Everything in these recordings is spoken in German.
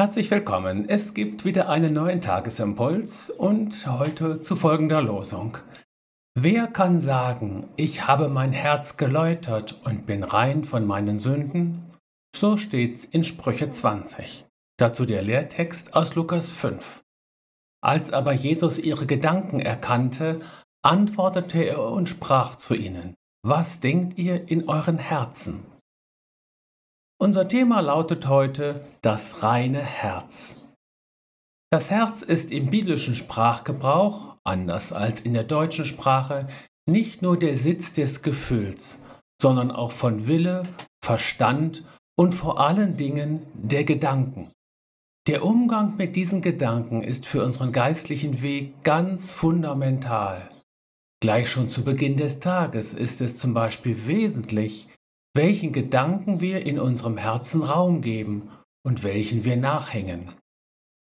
Herzlich willkommen. Es gibt wieder einen neuen Tagesimpuls und heute zu folgender Losung. Wer kann sagen, ich habe mein Herz geläutert und bin rein von meinen Sünden? So steht's in Sprüche 20. Dazu der Lehrtext aus Lukas 5. Als aber Jesus ihre Gedanken erkannte, antwortete er und sprach zu ihnen, Was denkt ihr in euren Herzen? Unser Thema lautet heute das reine Herz. Das Herz ist im biblischen Sprachgebrauch, anders als in der deutschen Sprache, nicht nur der Sitz des Gefühls, sondern auch von Wille, Verstand und vor allen Dingen der Gedanken. Der Umgang mit diesen Gedanken ist für unseren geistlichen Weg ganz fundamental. Gleich schon zu Beginn des Tages ist es zum Beispiel wesentlich, welchen Gedanken wir in unserem Herzen Raum geben und welchen wir nachhängen.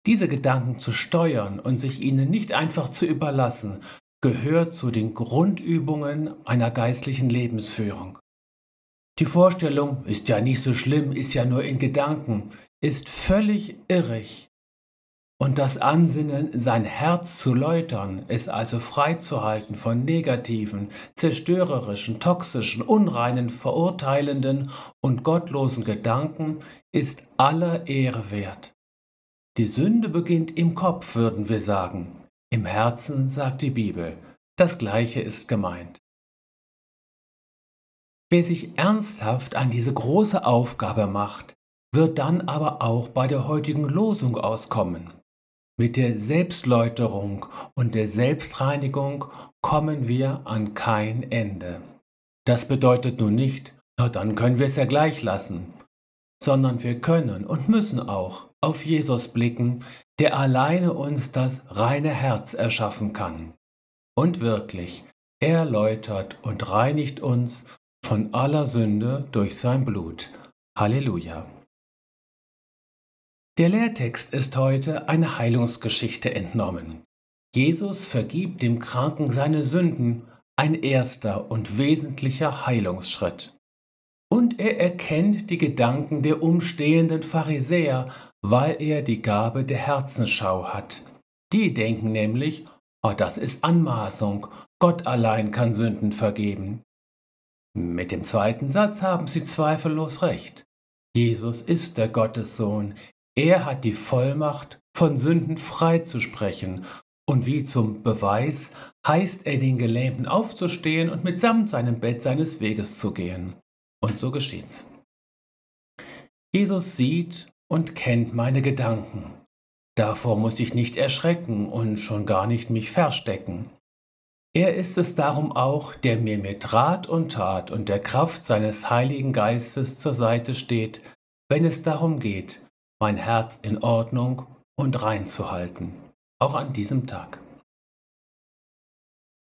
Diese Gedanken zu steuern und sich ihnen nicht einfach zu überlassen, gehört zu den Grundübungen einer geistlichen Lebensführung. Die Vorstellung, ist ja nicht so schlimm, ist ja nur in Gedanken, ist völlig irrig. Und das Ansinnen, sein Herz zu läutern, es also freizuhalten von negativen, zerstörerischen, toxischen, unreinen, verurteilenden und gottlosen Gedanken, ist aller Ehre wert. Die Sünde beginnt im Kopf, würden wir sagen. Im Herzen sagt die Bibel. Das Gleiche ist gemeint. Wer sich ernsthaft an diese große Aufgabe macht, wird dann aber auch bei der heutigen Losung auskommen. Mit der Selbstläuterung und der Selbstreinigung kommen wir an kein Ende. Das bedeutet nun nicht, na dann können wir es ja gleich lassen, sondern wir können und müssen auch auf Jesus blicken, der alleine uns das reine Herz erschaffen kann. Und wirklich, er läutert und reinigt uns von aller Sünde durch sein Blut. Halleluja. Der Lehrtext ist heute eine Heilungsgeschichte entnommen. Jesus vergibt dem Kranken seine Sünden, ein erster und wesentlicher Heilungsschritt. Und er erkennt die Gedanken der umstehenden Pharisäer, weil er die Gabe der Herzensschau hat. Die denken nämlich, oh, das ist Anmaßung, Gott allein kann Sünden vergeben. Mit dem zweiten Satz haben sie zweifellos recht. Jesus ist der Gottessohn, er hat die Vollmacht, von Sünden freizusprechen. Und wie zum Beweis heißt er den Gelähmten aufzustehen und mitsamt seinem Bett seines Weges zu gehen. Und so geschieht's. Jesus sieht und kennt meine Gedanken. Davor muss ich nicht erschrecken und schon gar nicht mich verstecken. Er ist es darum auch, der mir mit Rat und Tat und der Kraft seines Heiligen Geistes zur Seite steht, wenn es darum geht, mein Herz in Ordnung und rein zu halten, auch an diesem Tag.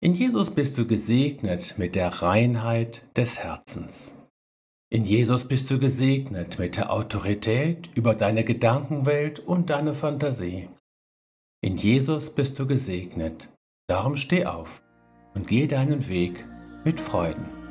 In Jesus bist du gesegnet mit der Reinheit des Herzens. In Jesus bist du gesegnet mit der Autorität über deine Gedankenwelt und deine Fantasie. In Jesus bist du gesegnet. Darum steh auf und geh deinen Weg mit Freuden.